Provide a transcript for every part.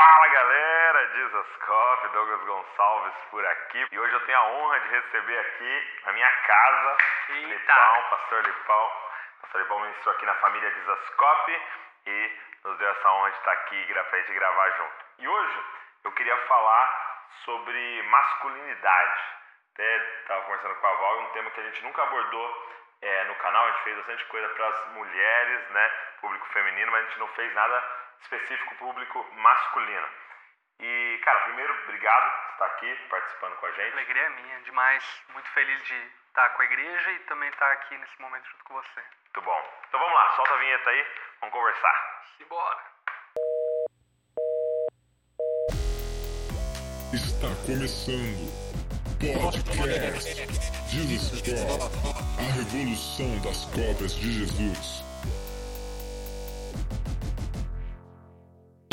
Fala galera, Dizascope, Douglas Gonçalves por aqui. E hoje eu tenho a honra de receber aqui na minha casa Eita. Lipão, Pastor Lipão. Pastor Lipão ministrou aqui na família Dizascope e nos deu essa honra de estar aqui pra gente gravar junto. E hoje eu queria falar sobre masculinidade. Até estava conversando com a Val, um tema que a gente nunca abordou é, no canal, a gente fez bastante coisa para as mulheres, né, público feminino, mas a gente não fez nada específico público masculino. E, cara, primeiro, obrigado por estar aqui participando com a A gente. alegria é minha, demais. Muito feliz de estar com a igreja e também estar aqui nesse momento junto com você. Muito bom. Então vamos lá, solta a vinheta aí, vamos conversar. Simbora! Está começando Podcast Jesus Cop, a revolução das cópias de Jesus.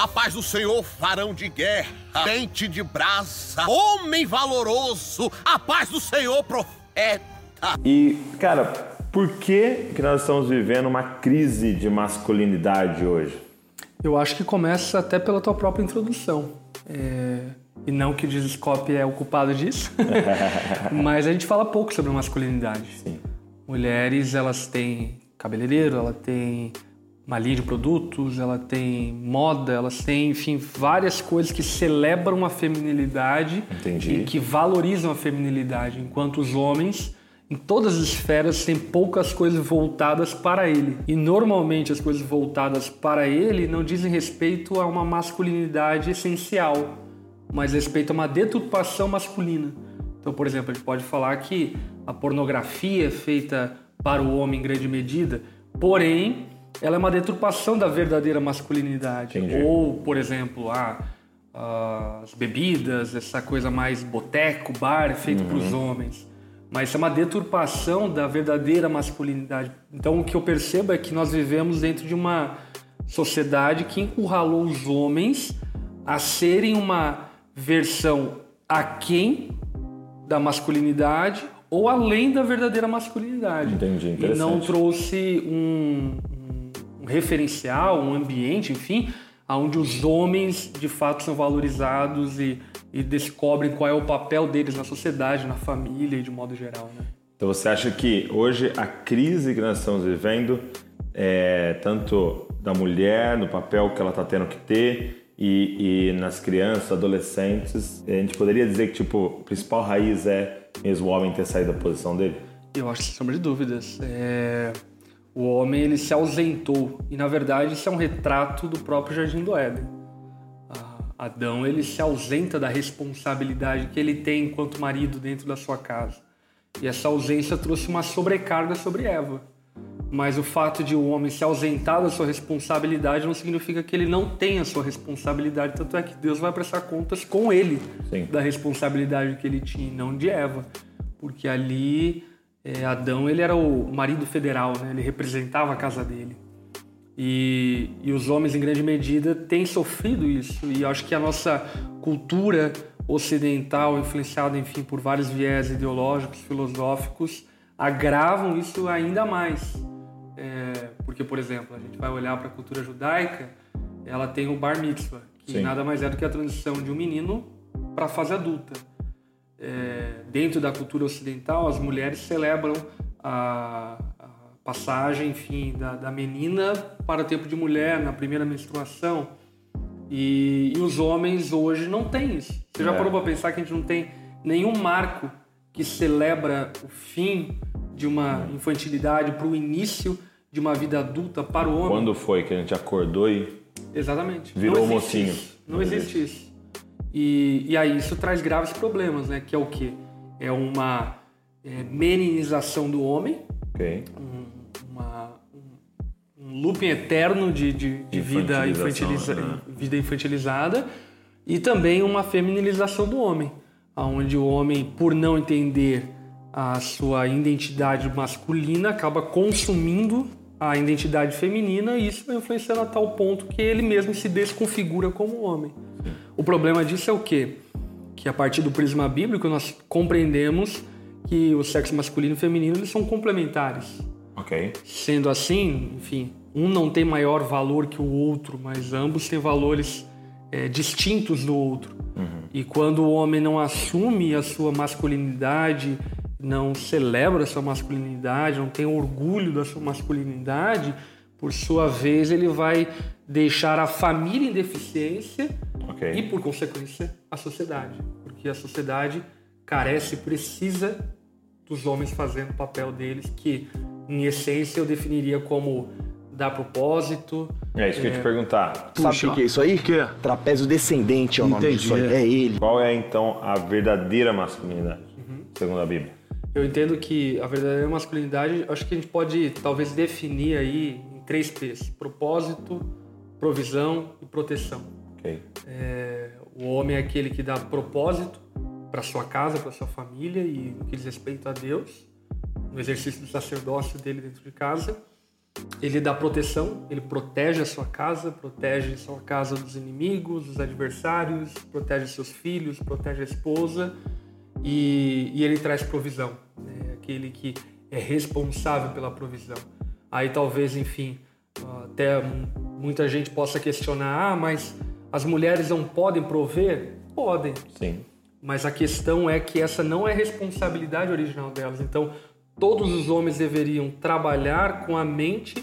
A paz do Senhor, varão de guerra, dente de brasa, homem valoroso, a paz do Senhor, profeta. E, cara, por que, que nós estamos vivendo uma crise de masculinidade hoje? Eu acho que começa até pela tua própria introdução. É, E não que o Discope é o culpado disso, mas a gente fala pouco sobre masculinidade. Sim. Mulheres, elas têm cabeleireiro, ela tem uma linha de produtos, ela tem moda, elas têm, enfim, várias coisas que celebram a feminilidade Entendi. e que valorizam a feminilidade, enquanto os homens em todas as esferas têm poucas coisas voltadas para ele. E normalmente as coisas voltadas para ele não dizem respeito a uma masculinidade essencial, mas respeito a uma deturpação masculina. Então, por exemplo, a gente pode falar que a pornografia é feita para o homem em grande medida, porém, ela é uma deturpação da verdadeira masculinidade. Entendi. Ou, por exemplo, as bebidas, essa coisa mais boteco, bar, feito para os homens. Mas é uma deturpação da verdadeira masculinidade. Então o que eu percebo é que nós vivemos dentro de uma sociedade que encurralou os homens a serem uma versão aquém da masculinidade ou além da verdadeira masculinidade. Entendi, E não trouxe um referencial, um ambiente, enfim, onde os homens de fato são valorizados e, e descobrem qual é o papel deles na sociedade, na família e de modo geral. Né? Então você acha que hoje a crise que nós estamos vivendo é tanto da mulher, no papel que ela está tendo que ter e, e nas crianças, adolescentes, a gente poderia dizer que tipo a principal raiz é mesmo o homem ter saído da posição dele? Eu acho sem sombra de dúvidas. É, O homem ele se ausentou e na verdade isso é um retrato do próprio Jardim do Éden. A- Adão ele se ausenta da responsabilidade que ele tem enquanto marido dentro da sua casa. E essa ausência trouxe uma sobrecarga sobre Eva. Mas o fato de o homem se ausentar da sua responsabilidade não significa que ele não tenha sua responsabilidade. Tanto é que Deus vai prestar contas com ele Sim. da responsabilidade que ele tinha, não de Eva. Porque ali é, Adão ele era o marido federal, né? ele representava a casa dele. E, e os homens, em grande medida, têm sofrido isso. E acho que a nossa cultura ocidental, influenciada, enfim, por vários viés ideológicos, filosóficos, agravam isso ainda mais. É, porque, por exemplo, a gente vai olhar para a cultura judaica, ela tem o bar mitzvah, que Sim. nada mais é do que a transição de um menino para a fase adulta. É, dentro da cultura ocidental, as mulheres celebram a, a passagem, enfim, da, da menina para o tempo de mulher na primeira menstruação. E, e os homens hoje não têm isso. Você já É. parou para pensar que a gente não tem nenhum marco que celebra o fim de uma infantilidade para o início de uma vida adulta para o homem? Quando foi que a gente acordou e Exatamente. Virou Não existe mocinho. isso. Não existe isso. E, e aí isso traz graves problemas, né? Que é o quê? É uma é, meninização do homem, Ok. uma, um, um looping eterno de, de, de vida, infantiliza, né? vida infantilizada e também uma feminilização do homem, onde o homem, por não entender a sua identidade masculina, acaba consumindo a identidade feminina e isso vai influenciando a tal ponto que ele mesmo se desconfigura como homem. O problema disso é o quê? Que a partir do prisma bíblico nós compreendemos que o sexo masculino e feminino eles são complementares. Ok. Sendo assim, enfim, um não tem maior valor que o outro, mas ambos têm valores é, distintos do outro. E quando o homem não assume a sua masculinidade, não celebra a sua masculinidade, não tem orgulho da sua masculinidade, por sua vez ele vai deixar a família em deficiência Ok. e, por consequência, a sociedade. Porque a sociedade carece e precisa dos homens fazendo o papel deles, que, em essência, eu definiria como dar propósito. É isso que eu ia te perguntar. Sabe o que, é isso aí? Que? Trapézio descendente é o nome Entendi, disso aí. é. É ele. Qual é então a verdadeira masculinidade, Uhum. segundo a Bíblia? Eu entendo que a verdadeira masculinidade, acho que a gente pode talvez definir aí em três P's: propósito, provisão e proteção. Ok. É, o homem é aquele que dá propósito para sua casa, para sua família e no que diz respeito a Deus, no exercício do sacerdócio dele dentro de casa. Ele dá proteção, ele protege a sua casa, protege a sua casa dos inimigos, dos adversários, protege seus filhos, protege a esposa e, e ele traz provisão. É aquele que é responsável pela provisão. Aí talvez, enfim, até muita gente possa questionar: ah, mas as mulheres não podem prover? Podem, Sim. mas a questão é que essa não é responsabilidade original delas. Então, todos os homens deveriam trabalhar com a mente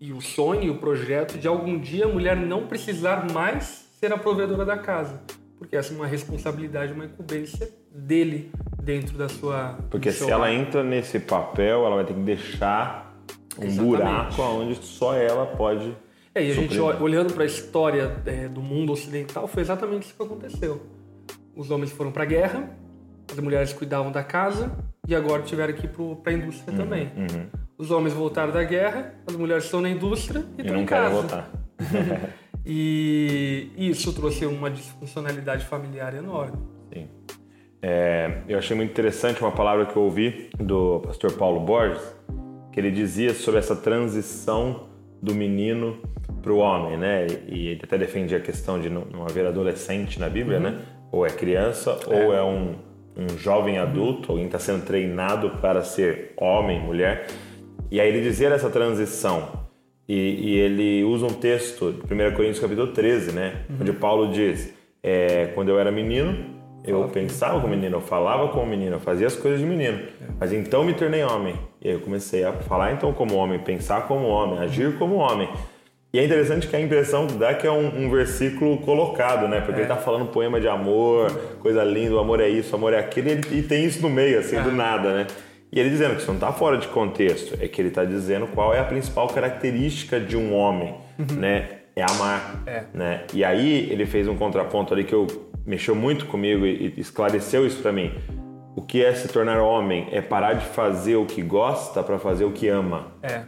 e o sonho e o projeto de algum dia a mulher não precisar mais ser a provedora da casa. Porque essa é uma responsabilidade, uma incumbência dele dentro da sua. Porque se ela entra nesse papel, ela vai ter que deixar um Exatamente. buraco onde só ela pode. É, e a gente olhando para a história é, do mundo ocidental, foi exatamente isso que aconteceu. Os homens foram para a guerra, as mulheres cuidavam da casa e agora tiveram que ir para a indústria também. uhum. Os homens voltaram da guerra, as mulheres estão na indústria e, E estão não em casa. votar. E isso trouxe uma disfuncionalidade familiar enorme. Sim. É, eu achei muito interessante uma palavra que eu ouvi do pastor Paulo Borges, que ele dizia sobre essa transição do menino para o homem, né? E ele até defendia a questão de não, não haver adolescente na Bíblia, né? Ou é criança, ou é um, um jovem adulto, alguém está sendo treinado para ser homem, mulher. E aí ele dizia essa transição. E, e ele usa um texto de 1 Coríntios capítulo 13, né? Onde Paulo diz, é, quando eu era menino, eu pensava como menino, eu falava como menino, eu fazia as coisas de menino. Mas então me tornei homem. E aí eu comecei a falar então como homem, pensar como homem, agir como homem. E é interessante que a impressão que dá que é um, um versículo colocado, né? Porque ele tá falando poema de amor, coisa linda, o amor é isso, o amor é aquilo, e, ele- e tem isso no meio, assim, do nada, né? E ele dizendo que isso não está fora de contexto, é que ele está dizendo qual é a principal característica de um homem, né? É amar, É. né? E aí ele fez um contraponto ali que eu mexeu muito comigo e, e esclareceu isso para mim. O que é se tornar homem é parar de fazer o que gosta para fazer o que ama. É,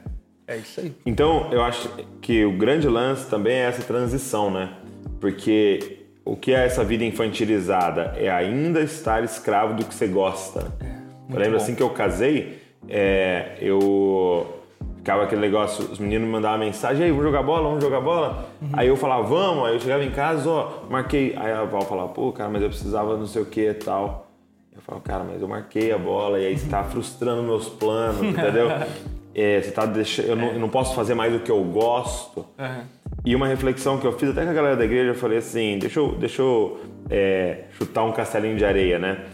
é isso aí. Então, eu acho que o grande lance também é essa transição, né? Porque o que é essa vida infantilizada? É ainda estar escravo do que você gosta. eu lembro assim que eu casei, é, eu ficava aquele negócio, os meninos me mandavam mensagem, aí, vamos jogar bola, vamos jogar bola? Aí eu falava, vamos, aí eu chegava em casa, ó, marquei. Aí a Val falava, pô, cara, mas eu precisava não sei o que e tal. Eu falava, cara, mas eu marquei a bola e aí você tá frustrando meus planos, entendeu? É, você tá deixando, eu, não, eu não posso fazer mais do que eu gosto. E uma reflexão que eu fiz até com a galera da igreja, eu falei assim, deixa eu, deixa eu é, chutar um castelinho de areia, né?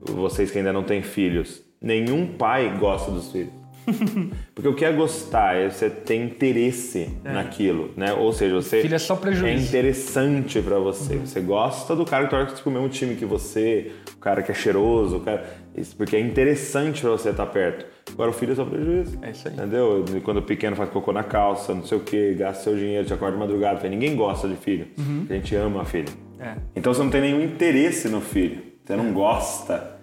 Vocês que ainda não têm filhos. Nenhum pai gosta dos filhos. Porque o que é gostar é você ter interesse naquilo, né? Ou seja, você Filho é só prejuízo. é interessante pra você. Você gosta do cara que torce pro mesmo time que você, o cara que é cheiroso, o cara isso porque é interessante pra você estar perto. Agora o filho é só prejuízo. É isso aí. Entendeu? Quando o pequeno faz cocô na calça, não sei o que, gasta seu dinheiro, te acorda de madrugada. Ninguém gosta de filho. A gente ama filho. É. Então você não tem nenhum interesse no filho. Você não gosta,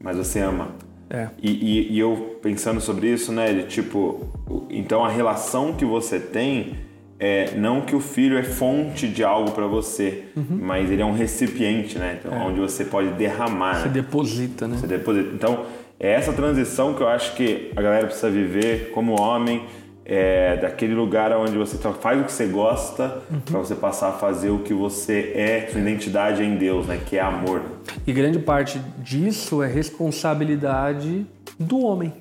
mas você ama. É. E, e- e eu pensando sobre isso, né, de tipo, então a relação que você tem é não que o filho é fonte de algo pra você, mas ele é um recipiente, né? Então, onde você pode derramar. Você né? deposita, né? Você deposita. Então, é essa transição que eu acho que a galera precisa viver como homem, é, daquele lugar onde você faz o que você gosta, pra você passar a fazer o que você é, sua identidade é em Deus, né? Que é amor. E grande parte disso é responsabilidade do homem.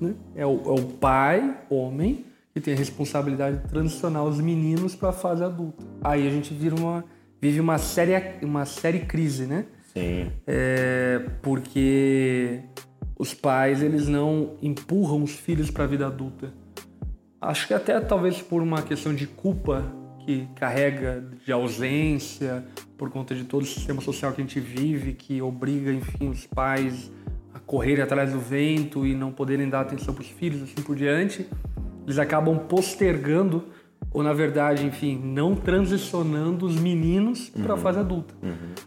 né? É, o, é o pai, homem, que tem a responsabilidade de transicionar os meninos para a fase adulta. Aí a gente vira uma vive uma séria, uma séria crise, né? Sim. É, porque os pais eles não empurram os filhos para a vida adulta. Acho que até talvez por uma questão de culpa que carrega de ausência, por conta de todo o sistema social que a gente vive, que obriga, enfim, os pais a correrem atrás do vento e não poderem dar atenção para os filhos, assim por diante, eles acabam postergando ou na verdade, enfim, não transicionando os meninos para a fase adulta.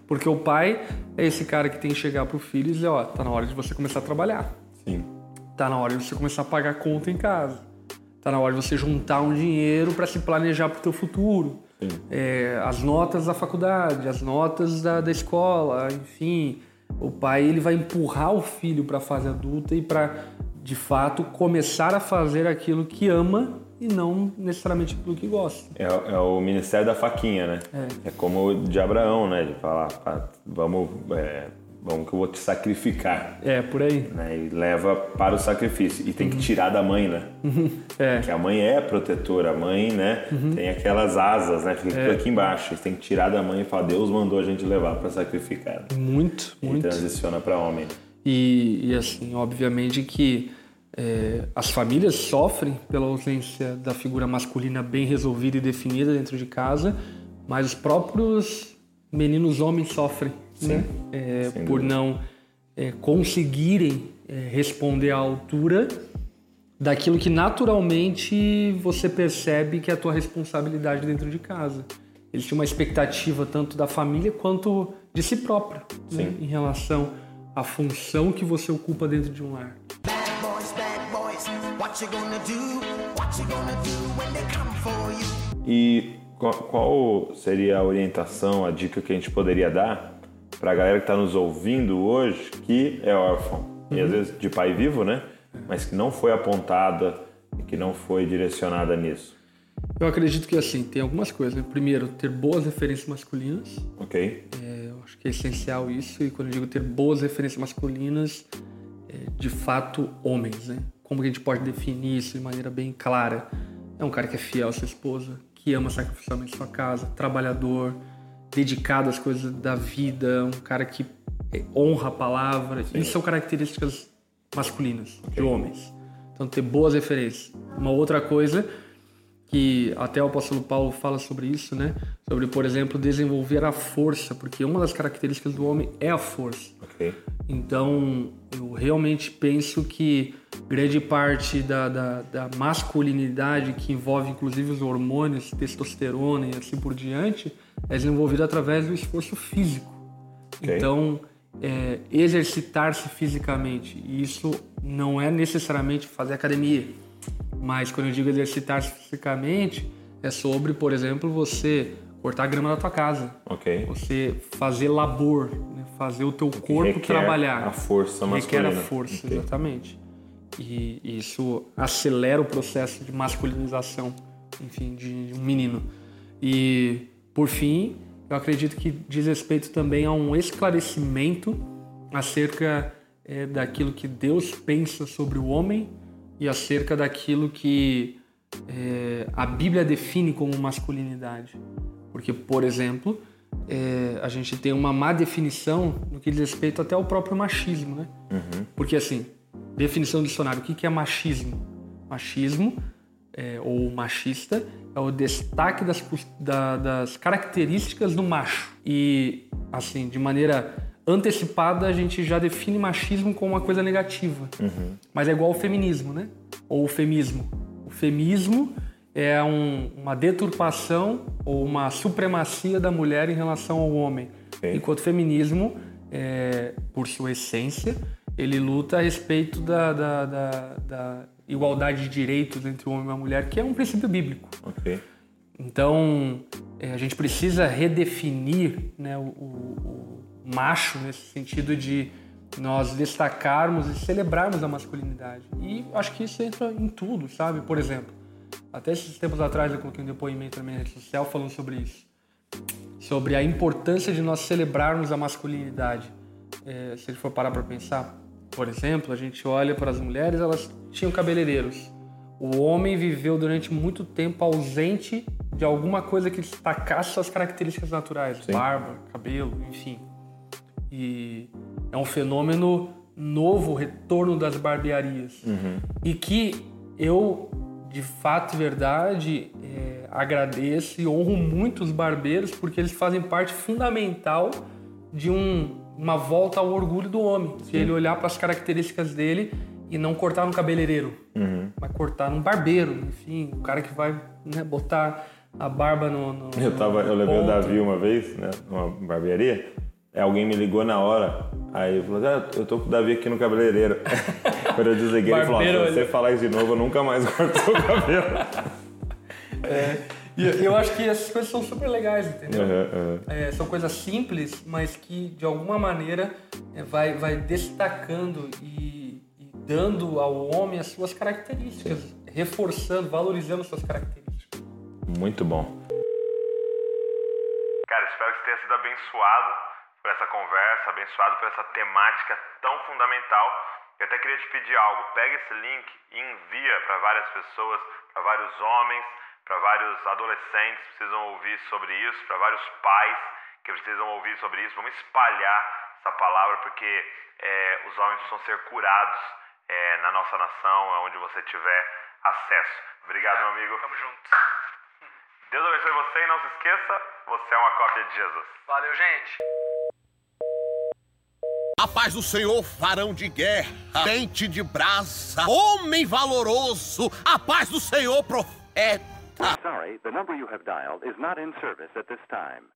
Porque o pai é esse cara que tem que chegar pro filho e dizer, ó, tá na hora de você começar a trabalhar. Sim. Tá na hora de você começar a pagar conta em casa. Tá na hora de você juntar um dinheiro para se planejar pro teu futuro. É, as notas da faculdade, as notas da, da escola, enfim. O pai ele vai empurrar o filho para a fase adulta e para de fato começar a fazer aquilo que ama e não necessariamente aquilo que gosta. É, é o ministério da faquinha, né? É, como o de Abraão, né? De falar, "Ah, vamos, é, vamos que eu vou te sacrificar. É, por aí. Né? E leva para o sacrifício. E tem que tirar da mãe, né? É. Que a mãe é protetora, a mãe, né? Tem aquelas asas, né? Fica tudo aqui embaixo. Tem que tirar da mãe e falar, Deus mandou a gente levar para sacrificar. Muito, E muito. transiciona para homem. E, e, assim, obviamente que é, as famílias sofrem pela ausência da figura masculina bem resolvida e definida dentro de casa, mas os próprios meninos homens sofrem, né? É, por dúvida. não é, conseguirem é, responder à altura daquilo que naturalmente você percebe que é a tua responsabilidade dentro de casa. Eles tinham uma expectativa tanto da família quanto de si próprio né, Sim. em relação à função que você ocupa dentro de um lar. E qual, qual seria a orientação, a dica que a gente poderia dar para a galera que está nos ouvindo hoje que é órfão? E às vezes de pai vivo, né? Mas que não foi apontada e que não foi direcionada nisso. Eu acredito que assim, tem algumas coisas. Né? Primeiro, ter boas referências masculinas. Ok? É, eu acho que é essencial isso. E quando eu digo ter boas referências masculinas, é, de fato, homens, né? Como que a gente pode definir isso de maneira bem clara? É um cara que é fiel à sua esposa, que ama sacrificialmente sua casa, trabalhador, dedicado às coisas da vida, um cara que honra a palavra. Isso são características masculinas, de homens. Então, ter boas referências. Uma outra coisa que até o apóstolo Paulo fala sobre isso, né? Sobre, por exemplo, desenvolver a força, porque uma das características do homem é a força. Ok. Então, eu realmente penso que grande parte da, da, da masculinidade, que envolve inclusive os hormônios, testosterona e assim por diante, é desenvolvida através do esforço físico. Ok. Então, é, exercitar-se fisicamente. E isso não é necessariamente fazer academia. Mas quando eu digo exercitar-se fisicamente, é sobre, por exemplo, você cortar a grama da tua casa. Ok. Você fazer labor? Fazer o teu corpo requer trabalhar. a força Que Requer a masculina. força, Ok. exatamente. E isso acelera o processo de masculinização, enfim, de um menino. E, por fim, eu acredito que diz respeito também a um esclarecimento acerca eh, daquilo que Deus pensa sobre o homem e acerca daquilo que eh, a Bíblia define como masculinidade. Porque, por exemplo, eh, a gente tem uma má definição no que diz respeito até ao próprio machismo, né? Porque, assim, definição do dicionário, o que que é machismo? Machismo, é, ou machista, é o destaque das, da- das características do macho. E, assim, de maneira antecipada, a gente já define machismo como uma coisa negativa. Mas é igual ao feminismo, né? Ou o femismo. O femismo é um- uma deturpação ou uma supremacia da mulher em relação ao homem. Enquanto o feminismo, é, por sua essência, ele luta a respeito da, da- da- da igualdade de direitos entre o homem e a mulher, que é um princípio bíblico. Ok. Então, é, a gente precisa redefinir né, o, o- o macho nesse sentido de nós destacarmos e celebrarmos a masculinidade. E acho que isso entra em tudo, sabe? Por exemplo, até esses tempos atrás eu coloquei um depoimento na minha rede social falando sobre isso. Sobre a importância de nós celebrarmos a masculinidade. É, se a gente for parar para pensar, por exemplo, a gente olha para as mulheres, elas tinham cabeleireiros. O homem viveu durante muito tempo ausente de alguma coisa que destacasse suas características naturais, Sim. barba, cabelo, enfim. E é um fenômeno novo, o retorno das barbearias. E que eu, de fato e verdade, é, agradeço e honro muito os barbeiros porque eles fazem parte fundamental de um- uma volta ao orgulho do homem. De ele olhar para as características dele e não cortar no cabeleireiro, mas cortar num barbeiro, enfim, o cara que vai né, botar a barba no. no Eu, tava, eu no levei o ponto. Davi uma vez, né, numa barbearia, alguém me ligou na hora, aí ele falou, ah, eu tô com o Davi aqui no cabeleireiro. Quando eu desliguei, ele falou, Barbeiro, se você falar isso de novo, eu nunca mais corto o cabelo. E eu- eu acho que essas coisas são super legais, entendeu? Uhum, uhum. É, são coisas simples, mas que de alguma maneira é, vai, vai destacando e, e dando ao homem as suas características, reforçando, valorizando suas características. Muito bom. Cara, espero que você tenha sido abençoado por essa conversa, abençoado por essa temática tão fundamental. Eu até queria te pedir algo. Pega esse link e envia para várias pessoas, para vários homens, para vários adolescentes que precisam ouvir sobre isso, para vários pais que precisam ouvir sobre isso. Vamos espalhar essa palavra porque é, os homens precisam ser curados é, na nossa nação, onde você tiver acesso. Obrigado, meu amigo. Tamo junto. Deus abençoe você e não se esqueça, você é uma cópia de Jesus. Valeu, gente. A paz do Senhor, varão de guerra, dente de brasa, homem valoroso, a paz do Senhor, profeta. Sorry, the number you have dialed is not in service at this time.